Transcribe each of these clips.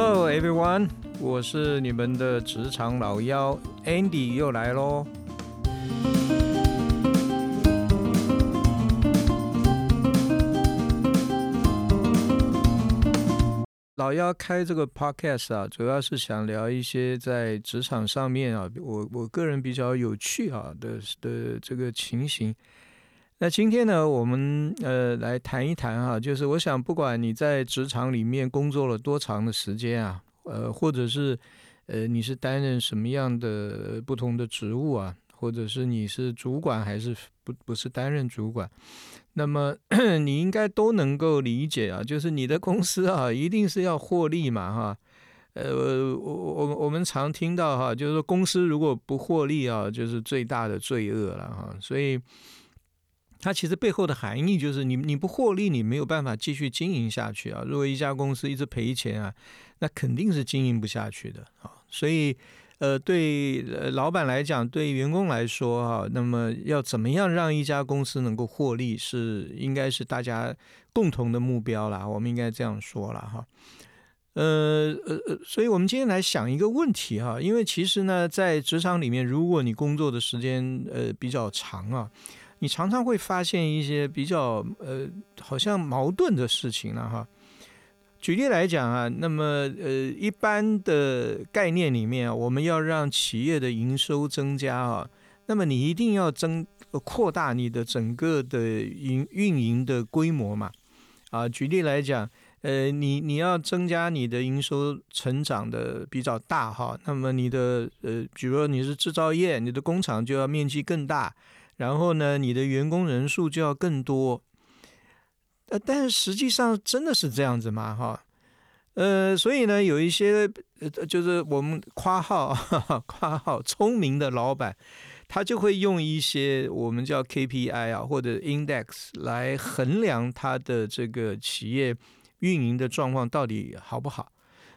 Hello everyone，我是你们的职场老妖 Andy 又来喽。老妖开这个 podcast 啊，主要是想聊一些在职场上面啊，我我个人比较有趣啊的的这个情形。那今天呢，我们呃来谈一谈哈，就是我想，不管你在职场里面工作了多长的时间啊，呃，或者是呃你是担任什么样的不同的职务啊，或者是你是主管还是不不是担任主管。那么 你应该都能够理解啊，就是你的公司啊，一定是要获利嘛，哈。呃，我我我们常听到哈，就是说公司如果不获利啊，就是最大的罪恶了哈。所以它其实背后的含义就是，你你不获利，你没有办法继续经营下去啊。如果一家公司一直赔钱啊，那肯定是经营不下去的啊。所以。呃，对老板来讲，对员工来说哈，那么要怎么样让一家公司能够获利，是应该是大家共同的目标啦。我们应该这样说了哈。呃呃呃，所以我们今天来想一个问题哈，因为其实呢，在职场里面，如果你工作的时间呃比较长啊，你常常会发现一些比较呃好像矛盾的事情了哈。举例来讲啊，那么呃，一般的概念里面，我们要让企业的营收增加啊，那么你一定要增扩大你的整个的营运营的规模嘛。啊，举例来讲，呃，你你要增加你的营收成长的比较大哈，那么你的呃，比如说你是制造业，你的工厂就要面积更大，然后呢，你的员工人数就要更多。呃，但是实际上真的是这样子吗？哈，呃，所以呢，有一些呃，就是我们夸号 夸号聪明的老板，他就会用一些我们叫 KPI 啊或者 Index 来衡量他的这个企业运营的状况到底好不好。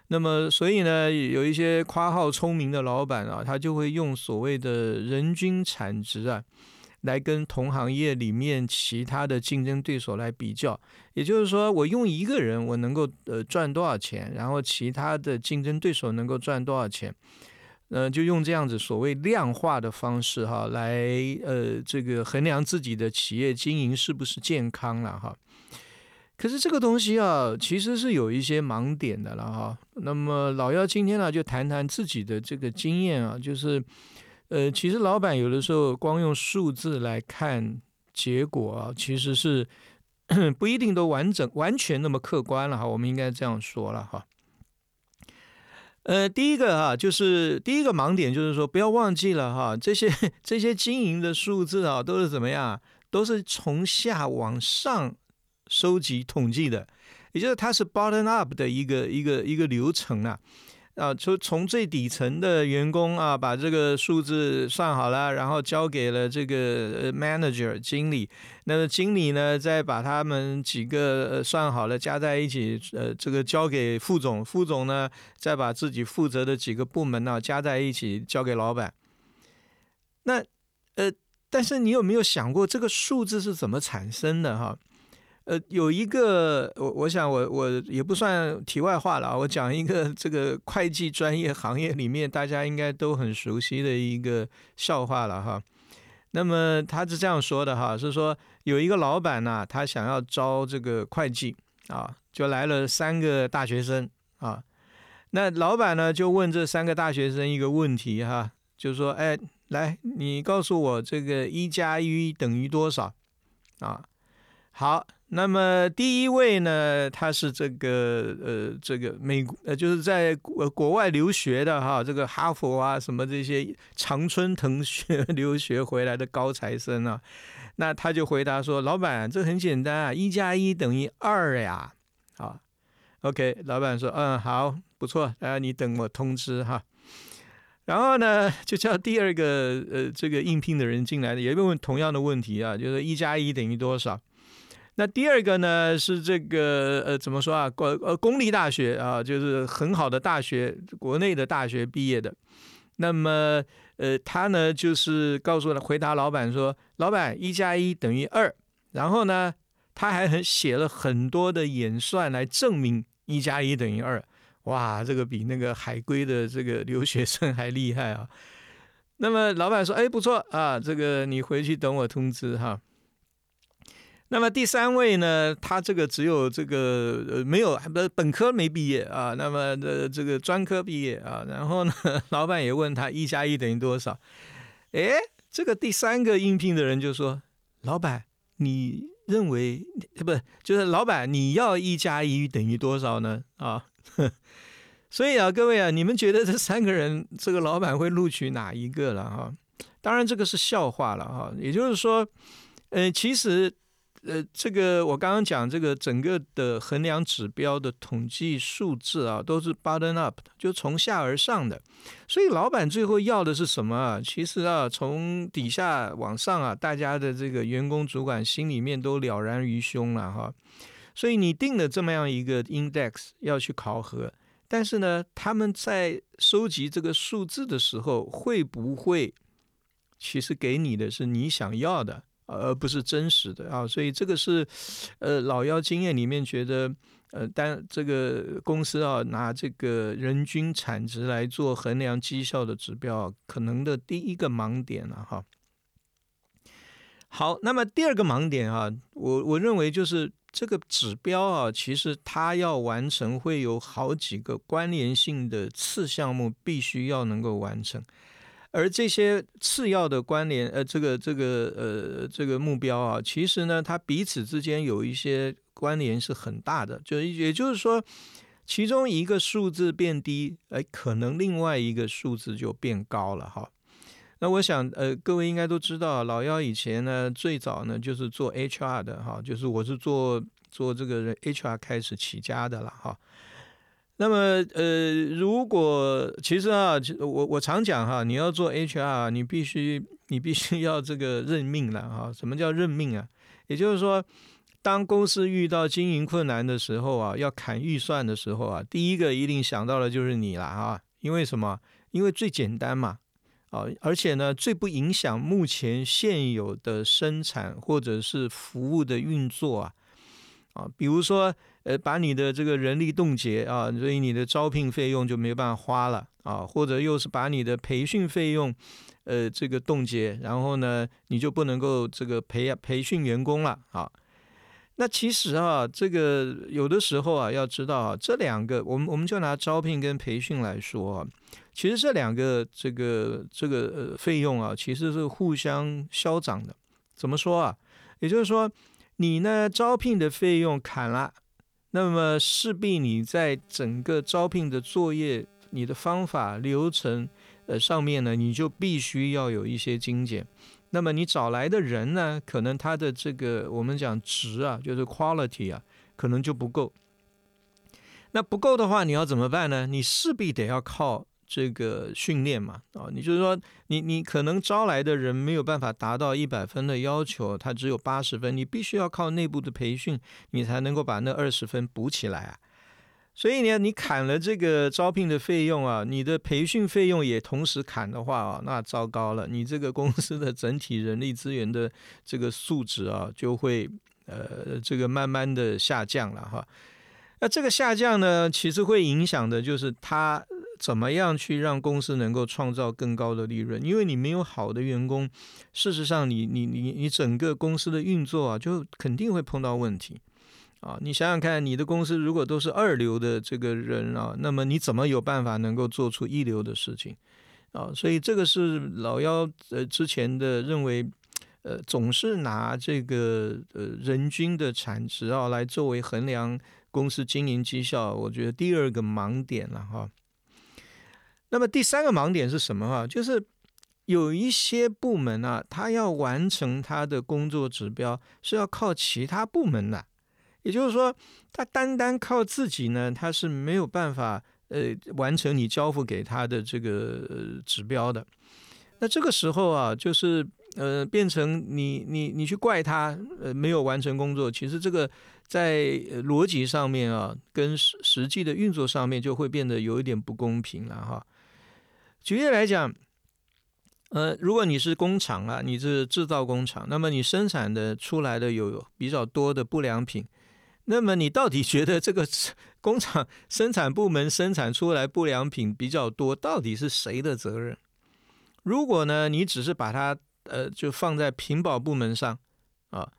那么，所以呢，有一些夸号聪明的老板啊，他就会用所谓的人均产值啊。来跟同行业里面其他的竞争对手来比较，也就是说，我用一个人我能够呃赚多少钱，然后其他的竞争对手能够赚多少钱，呃，就用这样子所谓量化的方式哈，来呃这个衡量自己的企业经营是不是健康了哈。可是这个东西啊，其实是有一些盲点的了哈。那么老幺今天呢，就谈谈自己的这个经验啊，就是。呃，其实老板有的时候光用数字来看结果啊，其实是 不一定都完整、完全那么客观了哈。我们应该这样说了哈。呃，第一个哈，就是第一个盲点就是说，不要忘记了哈，这些 这些经营的数字啊，都是怎么样？都是从下往上收集统计的，也就是它是 bottom up 的一个一个一个流程啊。啊，从从最底层的员工啊，把这个数字算好了，然后交给了这个呃 manager 经理，那么经理呢，再把他们几个算好了加在一起，呃，这个交给副总，副总呢，再把自己负责的几个部门呢加在一起交给老板。那呃，但是你有没有想过这个数字是怎么产生的哈？呃，有一个我，我想我我也不算题外话了啊，我讲一个 这个会计专业行业里面大家应该都很熟悉的一个笑话了哈。那么他是这样说的哈，是说有一个老板呢，他想要招这个会计啊，就来了三个大学生啊。那老板呢就问这三个大学生一个问题哈，就是说，哎，来，你告诉我这个一加一等于多少啊？好。那么第一位呢，他是这个呃，这个美呃，就是在国国外留学的哈，这个哈佛啊什么这些常春藤学 留学回来的高材生啊，那他就回答说：“老板，这很简单啊，一加一等于二呀。”啊，OK，老板说：“嗯，好，不错，啊，你等我通知哈。”然后呢，就叫第二个呃，这个应聘的人进来的，也问同样的问题啊，就是一加一等于多少？那第二个呢是这个呃怎么说啊？国呃公立大学啊，就是很好的大学，国内的大学毕业的。那么呃他呢就是告诉了回答老板说，老板一加一等于二。然后呢他还很写了很多的演算来证明一加一等于二。哇，这个比那个海归的这个留学生还厉害啊！那么老板说：“哎，不错啊，这个你回去等我通知哈。”那么第三位呢，他这个只有这个呃没有不本科没毕业啊，那么的这个专科毕业啊，然后呢，老板也问他一加一等于多少？哎，这个第三个应聘的人就说：“老板，你认为不就是老板你要一加一等于多少呢？”啊。所以啊，各位啊，你们觉得这三个人，这个老板会录取哪一个了哈？当然，这个是笑话了哈。也就是说，呃，其实，呃，这个我刚刚讲这个整个的衡量指标的统计数字啊，都是 button up，就从下而上的。所以，老板最后要的是什么啊？其实啊，从底下往上啊，大家的这个员工主管心里面都了然于胸了哈。所以，你定了这么样一个 index 要去考核。但是呢，他们在收集这个数字的时候，会不会其实给你的是你想要的，而不是真实的啊？所以这个是呃老妖经验里面觉得，呃，但这个公司啊拿这个人均产值来做衡量绩效的指标，可能的第一个盲点了哈。好，那么第二个盲点啊，我我认为就是。这个指标啊，其实它要完成会有好几个关联性的次项目，必须要能够完成。而这些次要的关联，呃，这个这个呃这个目标啊，其实呢，它彼此之间有一些关联是很大的。就也就是说，其中一个数字变低，哎，可能另外一个数字就变高了哈。那我想，呃，各位应该都知道，老幺以前呢，最早呢就是做 HR 的哈，就是我是做做这个 HR 开始起家的了哈。那么，呃，如果其实啊，我我常讲哈，你要做 HR，你必须你必须要这个认命了哈。什么叫认命啊？也就是说，当公司遇到经营困难的时候啊，要砍预算的时候啊，第一个一定想到的就是你了哈。因为什么？因为最简单嘛。啊，而且呢，最不影响目前现有的生产或者是服务的运作啊，啊，比如说，呃，把你的这个人力冻结啊，所以你的招聘费用就没办法花了啊，或者又是把你的培训费用，呃，这个冻结，然后呢，你就不能够这个培培训员工了啊。那其实啊，这个有的时候啊，要知道啊，这两个，我们我们就拿招聘跟培训来说啊，其实这两个这个这个呃费用啊，其实是互相消长的。怎么说啊？也就是说，你呢招聘的费用砍了，那么势必你在整个招聘的作业、你的方法流程呃上面呢，你就必须要有一些精简。那么你找来的人呢，可能他的这个我们讲值啊，就是 quality 啊，可能就不够。那不够的话，你要怎么办呢？你势必得要靠这个训练嘛，啊，你就是说，你你可能招来的人没有办法达到一百分的要求，他只有八十分，你必须要靠内部的培训，你才能够把那二十分补起来啊。所以呢，你砍了这个招聘的费用啊，你的培训费用也同时砍的话啊，那糟糕了，你这个公司的整体人力资源的这个素质啊，就会呃这个慢慢的下降了哈。那这个下降呢，其实会影响的就是他怎么样去让公司能够创造更高的利润，因为你没有好的员工，事实上你你你你整个公司的运作啊，就肯定会碰到问题。啊，你想想看，你的公司如果都是二流的这个人啊，那么你怎么有办法能够做出一流的事情啊？所以这个是老幺呃之前的认为，呃，总是拿这个呃人均的产值啊来作为衡量公司经营绩效，我觉得第二个盲点了哈。那么第三个盲点是什么哈？就是有一些部门啊，他要完成他的工作指标，是要靠其他部门的。也就是说，他单单靠自己呢，他是没有办法呃完成你交付给他的这个指标的。那这个时候啊，就是呃变成你你你去怪他呃没有完成工作，其实这个在逻辑上面啊，跟实实际的运作上面就会变得有一点不公平了哈。举例来讲，呃，如果你是工厂啊，你是制造工厂，那么你生产的出来的有比较多的不良品。那么你到底觉得这个工厂生产部门生产出来不良品比较多，到底是谁的责任？如果呢，你只是把它呃就放在品保部门上啊，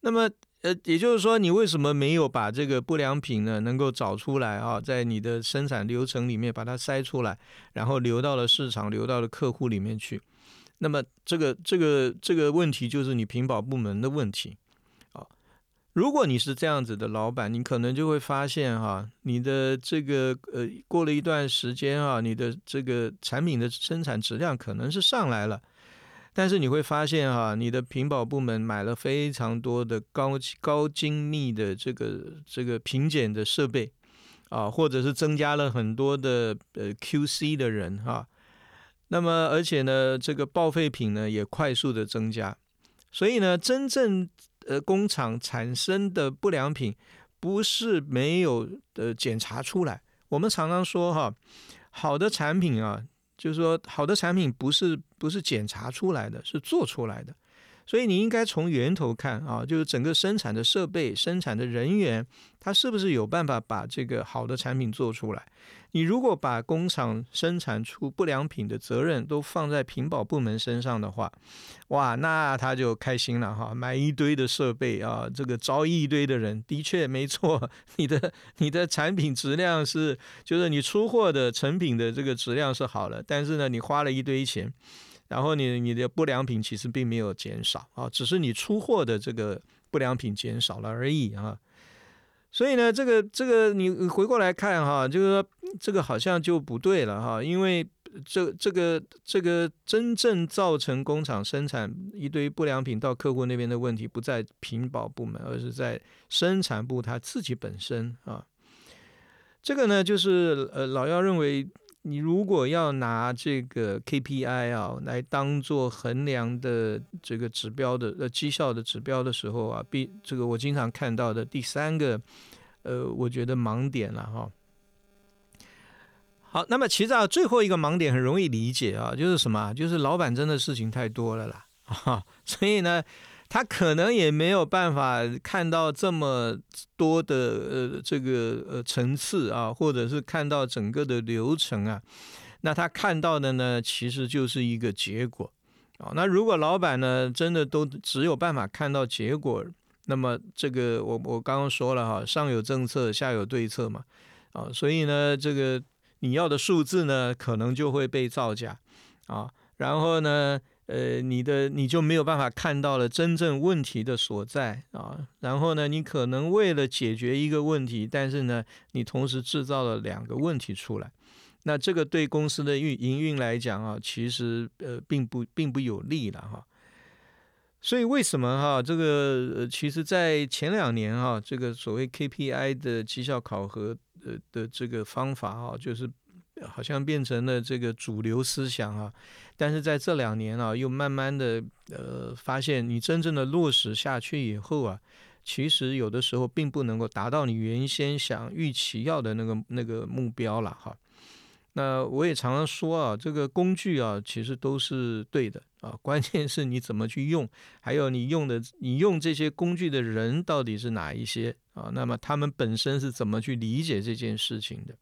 那么呃也就是说，你为什么没有把这个不良品呢能够找出来啊，在你的生产流程里面把它筛出来，然后流到了市场，流到了客户里面去？那么这个这个这个问题就是你品保部门的问题啊。如果你是这样子的老板，你可能就会发现哈，你的这个呃，过了一段时间啊，你的这个产品的生产质量可能是上来了，但是你会发现哈，你的品保部门买了非常多的高高精密的这个这个品检的设备啊，或者是增加了很多的呃 QC 的人哈，那么而且呢，这个报废品呢也快速的增加，所以呢，真正呃，工厂产生的不良品不是没有呃检查出来。我们常常说哈，好的产品啊，就是说好的产品不是不是检查出来的，是做出来的。所以你应该从源头看啊，就是整个生产的设备、生产的人员，他是不是有办法把这个好的产品做出来？你如果把工厂生产出不良品的责任都放在品保部门身上的话，哇，那他就开心了哈，买一堆的设备啊，这个招一堆的人，的确没错，你的你的产品质量是，就是你出货的成品的这个质量是好了，但是呢，你花了一堆钱。然后你你的不良品其实并没有减少啊，只是你出货的这个不良品减少了而已啊。所以呢，这个这个你回过来看哈，就是说这个好像就不对了哈，因为这这个这个真正造成工厂生产一堆不良品到客户那边的问题，不在品保部门，而是在生产部他自己本身啊。这个呢，就是呃老姚认为。你如果要拿这个 KPI 啊来当做衡量的这个指标的呃绩效的指标的时候啊，必这个我经常看到的第三个呃，我觉得盲点了哈。好，那么其实啊，最后一个盲点很容易理解啊，就是什么？就是老板真的事情太多了啦，哈，所以呢。他可能也没有办法看到这么多的呃这个呃层次啊，或者是看到整个的流程啊，那他看到的呢，其实就是一个结果啊。那如果老板呢，真的都只有办法看到结果，那么这个我我刚刚说了哈，上有政策，下有对策嘛啊，所以呢，这个你要的数字呢，可能就会被造假啊，然后呢。呃，你的你就没有办法看到了真正问题的所在啊。然后呢，你可能为了解决一个问题，但是呢，你同时制造了两个问题出来。那这个对公司的运营运来讲啊，其实呃并不并不有利了哈。所以为什么哈这个呃，其实，在前两年哈，这个所谓 KPI 的绩效考核呃的这个方法啊，就是好像变成了这个主流思想啊。但是在这两年啊，又慢慢的呃发现，你真正的落实下去以后啊，其实有的时候并不能够达到你原先想预期要的那个那个目标了哈。那我也常常说啊，这个工具啊，其实都是对的啊，关键是你怎么去用，还有你用的你用这些工具的人到底是哪一些啊？那么他们本身是怎么去理解这件事情的？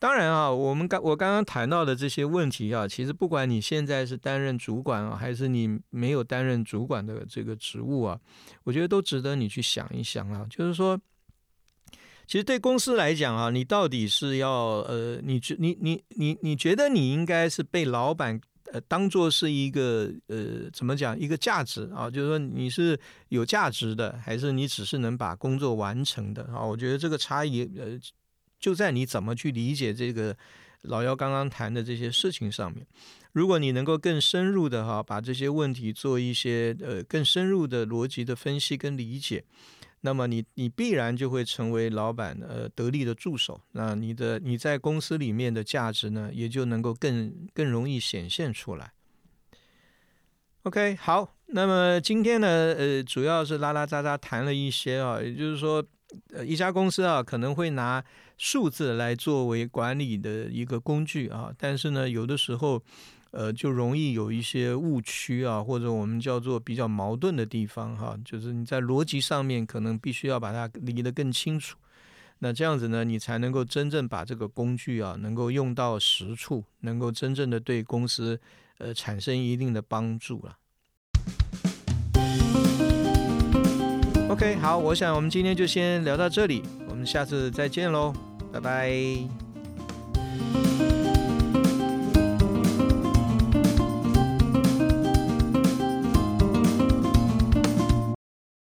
当然啊，我们刚我刚刚谈到的这些问题啊，其实不管你现在是担任主管啊，还是你没有担任主管的这个职务啊，我觉得都值得你去想一想啊。就是说，其实对公司来讲啊，你到底是要呃，你觉你你你你觉得你应该是被老板呃当做是一个呃怎么讲一个价值啊？就是说你是有价值的，还是你只是能把工作完成的啊？我觉得这个差异呃。就在你怎么去理解这个老幺刚刚谈的这些事情上面，如果你能够更深入的哈，把这些问题做一些呃更深入的逻辑的分析跟理解，那么你你必然就会成为老板呃得力的助手，那你的你在公司里面的价值呢，也就能够更更容易显现出来。OK，好，那么今天呢，呃，主要是拉拉杂杂谈了一些啊，也就是说，呃，一家公司啊，可能会拿。数字来作为管理的一个工具啊，但是呢，有的时候，呃，就容易有一些误区啊，或者我们叫做比较矛盾的地方哈。就是你在逻辑上面可能必须要把它理得更清楚，那这样子呢，你才能够真正把这个工具啊，能够用到实处，能够真正的对公司呃产生一定的帮助了。OK，好，我想我们今天就先聊到这里，我们下次再见喽，拜拜。